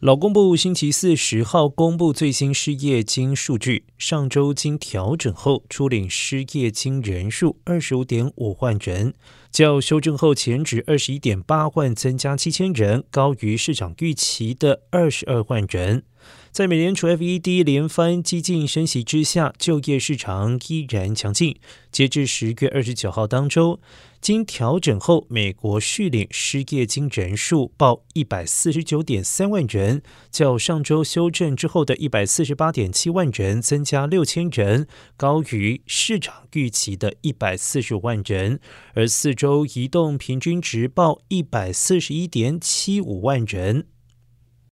劳工部星期四十号公布最新失业金数据，上周经调整后初领失业金人数二十五点五万人，较修正后前值二十一点八万增加七千人，高于市场预期的二十二万人。在美联储 FED 连番激进升息之下，就业市场依然强劲。截至十月二十九号当周，经调整后，美国续领失业金人数报一百四十九点三万人，较上周修正之后的一百四十八点七万人增加六千人，高于市场预期的一百四十万人。而四周移动平均值报一百四十一点七五万人。